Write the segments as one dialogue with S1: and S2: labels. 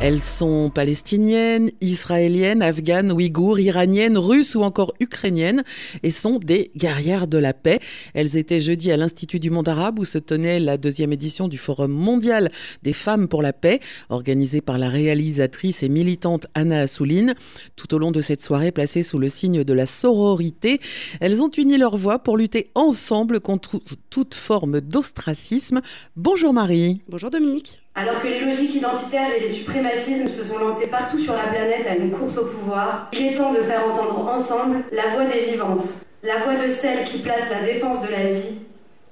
S1: Elles sont palestiniennes, israéliennes, afghanes, ouïghours, iraniennes, russes ou encore ukrainiennes et sont des guerrières de la paix. Elles étaient jeudi à l'Institut du monde arabe où se tenait la deuxième édition du Forum mondial des femmes pour la paix, organisé par la réalisatrice et militante Anna Assouline. Tout au long de cette soirée placée sous le signe de la sororité, elles ont uni leurs voix pour lutter ensemble contre toute forme d'ostracisme. Bonjour Marie.
S2: Bonjour Dominique.
S3: Alors que les logiques identitaires et les suprémacismes se sont lancés partout sur la planète à une course au pouvoir, il est temps de faire entendre ensemble la voix des vivantes, la voix de celles qui placent la défense de la vie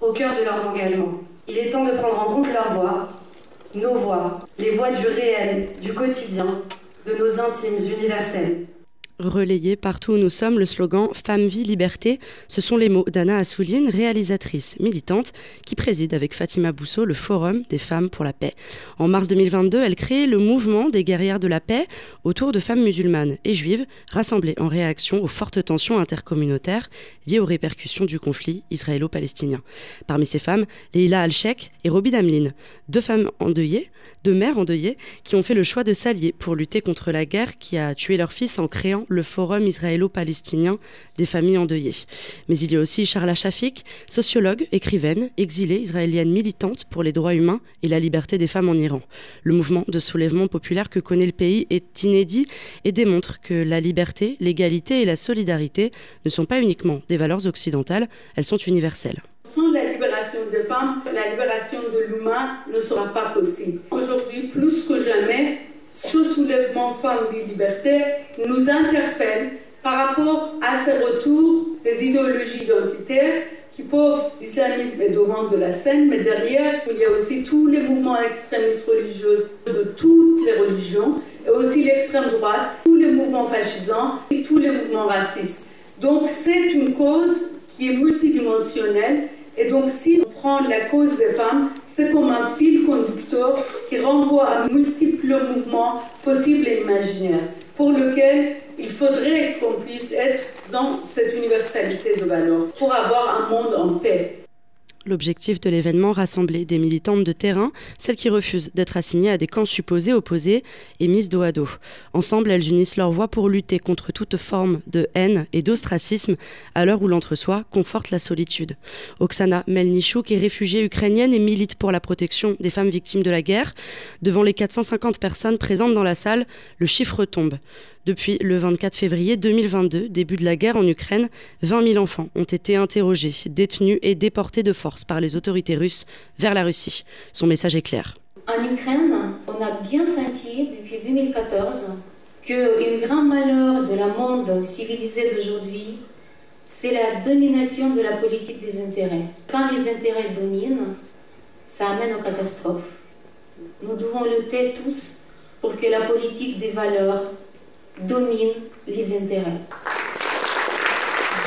S3: au cœur de leurs engagements. Il est temps de prendre en compte leur voix, nos voix, les voix du réel, du quotidien, de nos intimes universels.
S2: Relayé partout où nous sommes, le slogan Femme, vie, liberté, ce sont les mots d'Anna Assouline, réalisatrice militante, qui préside avec Fatima Bousso le Forum des femmes pour la paix. En mars 2022, elle crée le mouvement des guerrières de la paix autour de femmes musulmanes et juives rassemblées en réaction aux fortes tensions intercommunautaires liées aux répercussions du conflit israélo-palestinien. Parmi ces femmes, Leila Al-Sheikh et Roby Damlin, deux femmes endeuillées, deux mères endeuillées, qui ont fait le choix de s'allier pour lutter contre la guerre qui a tué leur fils en créant le Forum israélo-palestinien des familles endeuillées. Mais il y a aussi Charla Shafik, sociologue, écrivaine, exilée israélienne militante pour les droits humains et la liberté des femmes en Iran. Le mouvement de soulèvement populaire que connaît le pays est inédit et démontre que la liberté, l'égalité et la solidarité ne sont pas uniquement des valeurs occidentales, elles sont universelles.
S4: Sans la libération des femmes, la libération de l'humain ne sera pas possible. Aujourd'hui, plus que jamais, ce soulèvement Femmes, Vie, Liberté nous interpelle par rapport à ce retour des idéologies identitaires qui peuvent, l'islamisme est devant de la scène, mais derrière, il y a aussi tous les mouvements extrémistes religieux de toutes les religions, et aussi l'extrême droite, tous les mouvements fascisants et tous les mouvements racistes. Donc c'est une cause qui est multidimensionnelle, et donc si on prend la cause des femmes, c'est comme un fil conducteur qui renvoie à multiples mouvements possibles et imaginaires, pour lequel il faudrait qu'on puisse être dans cette universalité de valeurs, pour avoir un monde en paix.
S2: L'objectif de l'événement rassembler des militantes de terrain, celles qui refusent d'être assignées à des camps supposés opposés et mises dos à dos. Ensemble, elles unissent leurs voix pour lutter contre toute forme de haine et d'ostracisme à l'heure où l'entre-soi conforte la solitude. Oksana Melnichouk est réfugiée ukrainienne et milite pour la protection des femmes victimes de la guerre. Devant les 450 personnes présentes dans la salle, le chiffre tombe. Depuis le 24 février 2022, début de la guerre en Ukraine, 20 000 enfants ont été interrogés, détenus et déportés de force par les autorités russes vers la Russie. Son message est clair.
S5: En Ukraine, on a bien senti depuis 2014 que grand malheur de la monde civilisé d'aujourd'hui, c'est la domination de la politique des intérêts. Quand les intérêts dominent, ça amène aux catastrophes. Nous devons lutter tous pour que la politique des valeurs domine les intérêts.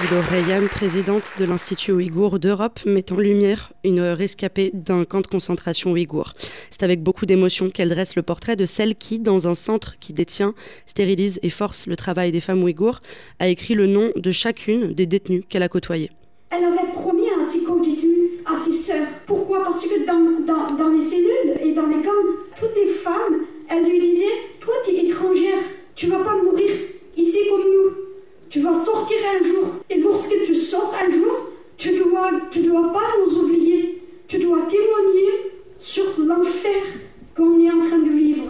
S2: Dilo Rayan, présidente de l'Institut ouïghour d'Europe, met en lumière une rescapée d'un camp de concentration ouïghour. C'est avec beaucoup d'émotion qu'elle dresse le portrait de celle qui, dans un centre qui détient, stérilise et force le travail des femmes ouïghours, a écrit le nom de chacune des détenues qu'elle a côtoyées.
S6: Elle avait promis à ses détenues, à ses sœurs. Pourquoi? Parce que dans, dans, dans les cellules et dans les camps, toutes les femmes, elles lui disaient Toi, tu es étrangère tu vas pas mourir ici comme nous. Tu vas sortir un jour. Et lorsque tu sors un jour, tu dois, tu dois pas nous oublier. Tu dois témoigner sur l'enfer qu'on est en train de vivre.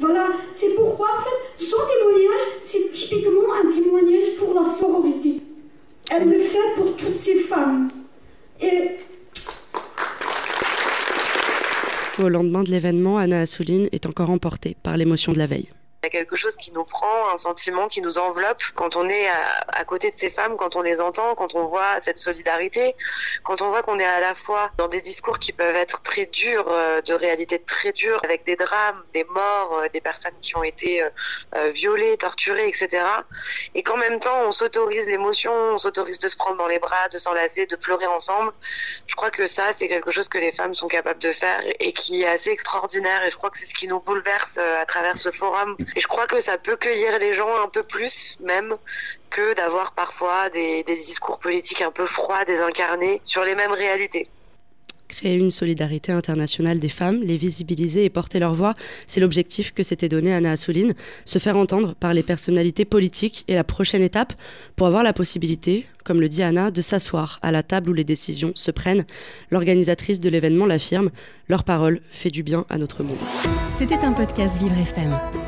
S6: Voilà, c'est pourquoi en fait, son témoignage, c'est typiquement un témoignage pour la sororité. Elle le fait pour toutes ces femmes. Et
S2: au lendemain de l'événement, Anna Assouline est encore emportée par l'émotion de la veille.
S7: Il y a quelque chose qui nous prend, un sentiment qui nous enveloppe quand on est à, côté de ces femmes, quand on les entend, quand on voit cette solidarité, quand on voit qu'on est à la fois dans des discours qui peuvent être très durs, euh, de réalité très dure, avec des drames, des morts, euh, des personnes qui ont été euh, violées, torturées, etc. Et qu'en même temps, on s'autorise l'émotion, on s'autorise de se prendre dans les bras, de s'enlacer, de pleurer ensemble. Je crois que ça, c'est quelque chose que les femmes sont capables de faire et qui est assez extraordinaire. Et je crois que c'est ce qui nous bouleverse à travers ce forum et je crois que ça peut cueillir les gens un peu plus même que d'avoir parfois des, discours politiques un peu froids, désincarnés sur les mêmes réalités.
S2: Créer une solidarité internationale des femmes, les visibiliser et porter leur voix, c'est l'objectif que s'était donné Anna Assouline, se faire entendre par les personnalités politiques et la prochaine étape pour avoir la possibilité, comme le dit Anna, de s'asseoir à la table où les décisions se prennent. L'organisatrice de l'événement l'affirme, leur parole fait du bien à notre monde.
S8: C'était un podcast Vivre FM.